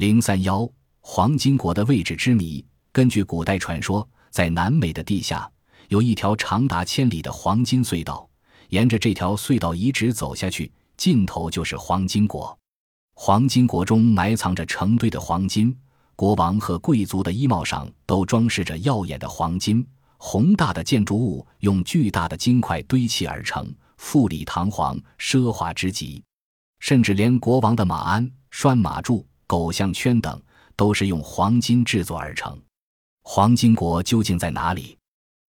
零三幺黄金国的位置之谜。根据古代传说，在南美的地下有一条长达千里的黄金隧道，沿着这条隧道一直走下去，尽头就是黄金国。黄金国中埋藏着成堆的黄金，国王和贵族的衣帽上都装饰着耀眼的黄金。宏大的建筑物用巨大的金块堆砌而成，富丽堂皇，奢华之极。甚至连国王的马鞍、拴马柱、狗项圈等，都是用黄金制作而成。黄金国究竟在哪里？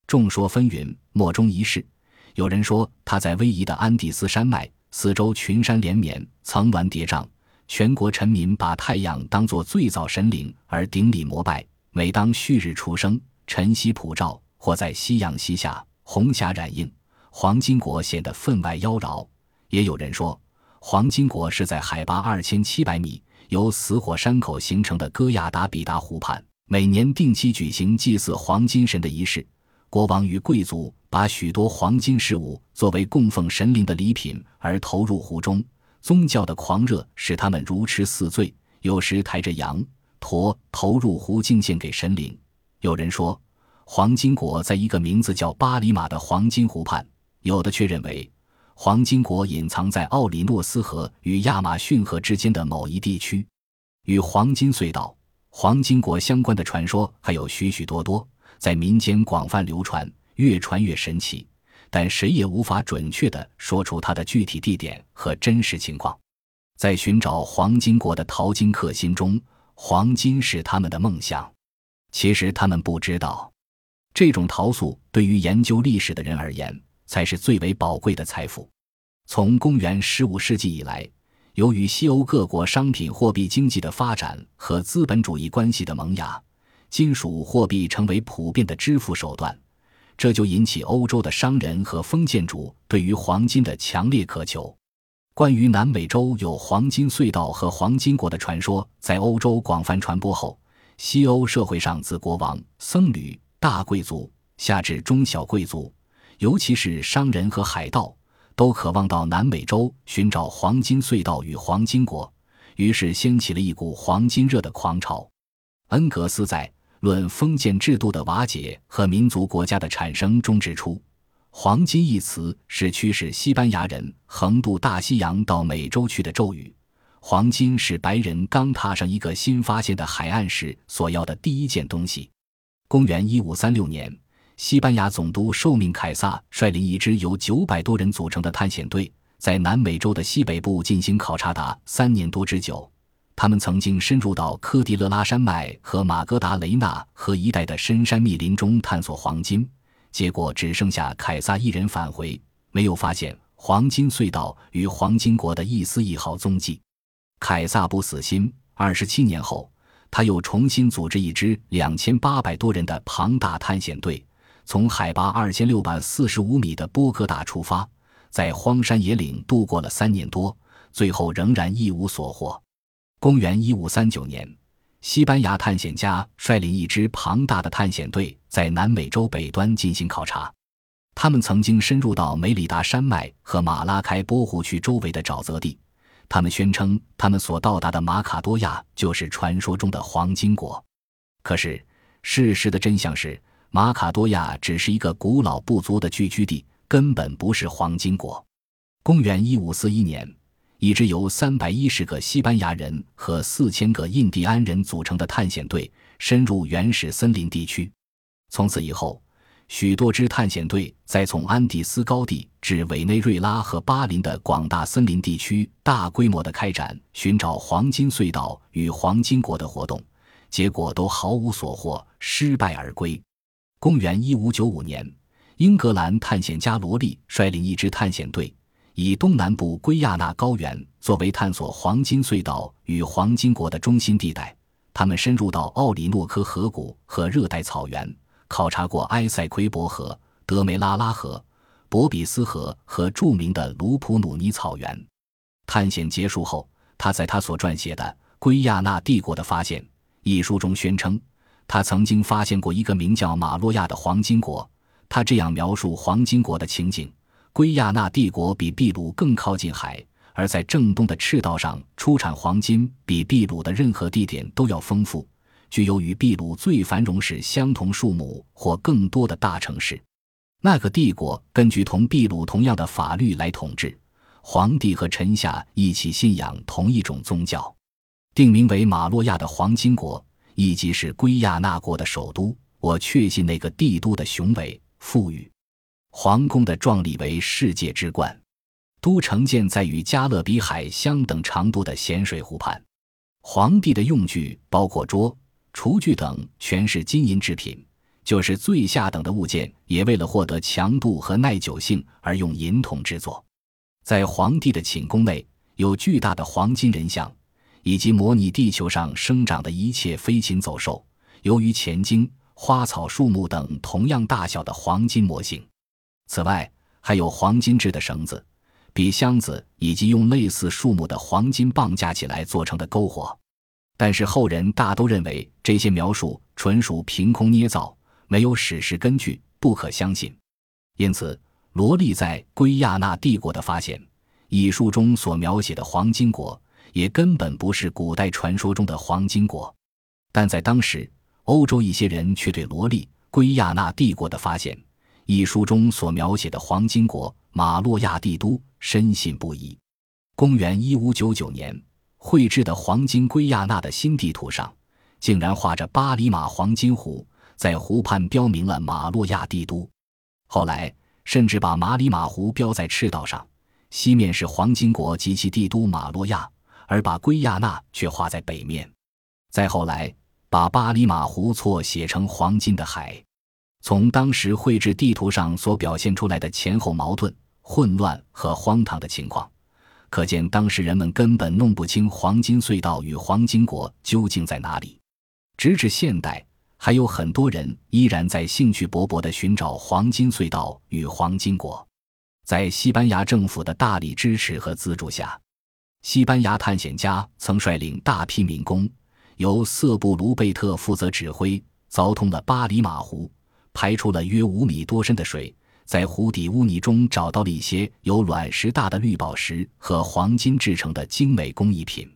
众说纷纭，莫衷一是。有人说，它在逶迤的安第斯山脉，四周群山连绵，层峦叠嶂，全国臣民把太阳当作最早神灵而顶礼膜拜。每当旭日初升，晨曦普照，或在夕阳西下，红霞染映，黄金国显得分外妖娆。也有人说，黄金国是在海拔二千七百米、由死火山口形成的戈亚达比达湖畔。每年定期举行祭祀黄金神的仪式，国王与贵族把许多黄金饰物作为供奉神灵的礼品而投入湖中。宗教的狂热使他们如痴似醉，有时抬着羊驼投入湖敬献给神灵。有人说，黄金国在一个名字叫巴里马的黄金湖畔；有的却认为，黄金国隐藏在奥里诺斯河与亚马逊河之间的某一地区。与黄金隧道。黄金国相关的传说还有许许多多，在民间广泛流传，越传越神奇，但谁也无法准确地说出它的具体地点和真实情况。在寻找黄金国的淘金客心中，黄金是他们的梦想。其实他们不知道，这种陶塑对于研究历史的人而言，才是最为宝贵的财富。从公元十五世纪以来。由于西欧各国商品货币经济的发展和资本主义关系的萌芽，金属货币成为普遍的支付手段，这就引起欧洲的商人和封建主对于黄金的强烈渴求。关于南美洲有黄金隧道和黄金国的传说在欧洲广泛传播后，西欧社会上自国王、僧侣、大贵族下至中小贵族，尤其是商人和海盗。都渴望到南美洲寻找黄金隧道与黄金国，于是掀起了一股黄金热的狂潮。恩格斯在《论封建制度的瓦解和民族国家的产生》中指出，“黄金”一词是驱使西班牙人横渡大西洋到美洲去的咒语。黄金是白人刚踏上一个新发现的海岸时所要的第一件东西。公元一五三六年。西班牙总督受命，凯撒率领一支由九百多人组成的探险队，在南美洲的西北部进行考察达三年多之久。他们曾经深入到科迪勒拉山脉和马格达雷纳河一带的深山密林中探索黄金，结果只剩下凯撒一人返回，没有发现黄金隧道与黄金国的一丝一毫踪迹。凯撒不死心，二十七年后，他又重新组织一支两千八百多人的庞大探险队。从海拔二千六百四十五米的波哥大出发，在荒山野岭度过了三年多，最后仍然一无所获。公元一五三九年，西班牙探险家率领一支庞大的探险队在南美洲北端进行考察。他们曾经深入到梅里达山脉和马拉开波湖区周围的沼泽地。他们宣称，他们所到达的马卡多亚就是传说中的黄金国。可是，事实的真相是。马卡多亚只是一个古老部族的聚居地，根本不是黄金国。公元一五四一年，一支由三百一十个西班牙人和四千个印第安人组成的探险队深入原始森林地区。从此以后，许多支探险队在从安第斯高地至委内瑞拉和巴林的广大森林地区大规模的开展寻找黄金隧道与黄金国的活动，结果都毫无所获，失败而归。公元一五九五年，英格兰探险家罗利率领一支探险队，以东南部圭亚那高原作为探索黄金隧道与黄金国的中心地带。他们深入到奥里诺科河谷和热带草原，考察过埃塞奎博河、德梅拉拉河、博比斯河和著名的卢普努尼草原。探险结束后，他在他所撰写的《圭亚那帝国的发现》一书中宣称。他曾经发现过一个名叫马洛亚的黄金国。他这样描述黄金国的情景：圭亚那帝国比秘鲁更靠近海，而在正东的赤道上出产黄金比秘鲁的任何地点都要丰富，具有与秘鲁最繁荣时相同数目或更多的大城市。那个帝国根据同秘鲁同样的法律来统治，皇帝和臣下一起信仰同一种宗教，定名为马洛亚的黄金国，以及是圭亚那国的首都。我确信那个帝都的雄伟富裕，皇宫的壮丽为世界之冠。都城建在与加勒比海相等长度的咸水湖畔。皇帝的用具包括桌、厨具等，全是金银制品。就是最下等的物件，也为了获得强度和耐久性而用银铜制作。在皇帝的寝宫内有巨大的黄金人像，以及模拟地球上生长的一切飞禽走兽、由于前经、花草树木等同样大小的黄金模型。此外，还有黄金制的绳子。笔箱子以及用类似树木的黄金棒架起来做成的篝火，但是后人大都认为这些描述纯属凭空捏造，没有史实根据，不可相信。因此，罗莉在《圭亚那帝国的发现》以书中所描写的黄金国，也根本不是古代传说中的黄金国。但在当时，欧洲一些人却对罗利《圭亚那帝国的发现》一书中所描写的黄金国马洛亚帝都。深信不疑。公元一五九九年绘制的黄金圭亚那的新地图上，竟然画着巴里马黄金湖，在湖畔标明了马洛亚帝都。后来甚至把马里马湖标在赤道上，西面是黄金国及其帝都马洛亚，而把圭亚那却画在北面。再后来，把巴里马湖错写成黄金的海。从当时绘制地图上所表现出来的前后矛盾。混乱和荒唐的情况，可见当时人们根本弄不清黄金隧道与黄金国究竟在哪里。直至现代，还有很多人依然在兴趣勃勃地寻找黄金隧道与黄金国。在西班牙政府的大力支持和资助下，西班牙探险家曾率领大批民工，由瑟布卢贝特负责指挥，凿通了巴里马湖，排出了约五米多深的水。在湖底污泥中找到了一些由卵石大的绿宝石和黄金制成的精美工艺品。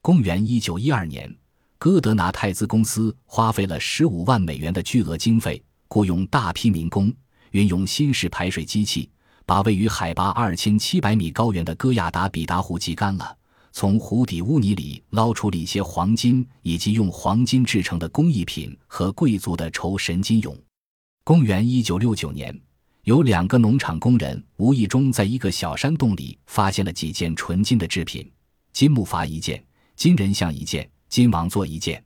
公元一九一二年，哥德纳泰兹公司花费了十五万美元的巨额经费，雇佣大批民工，运用新式排水机器，把位于海拔二千七百米高原的戈亚达比达湖挤干了，从湖底污泥里捞出了一些黄金以及用黄金制成的工艺品和贵族的绸神金俑。公元一九六九年。有两个农场工人无意中在一个小山洞里发现了几件纯金的制品：金木筏一件，金人像一件，金王座一件。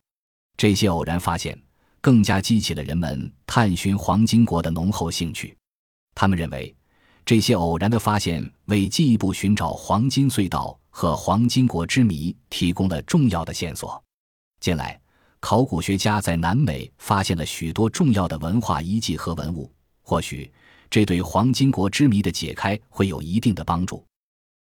这些偶然发现更加激起了人们探寻黄金国的浓厚兴趣。他们认为，这些偶然的发现为进一步寻找黄金隧道和黄金国之谜提供了重要的线索。近来，考古学家在南美发现了许多重要的文化遗迹和文物，或许。这对黄金国之谜的解开会有一定的帮助。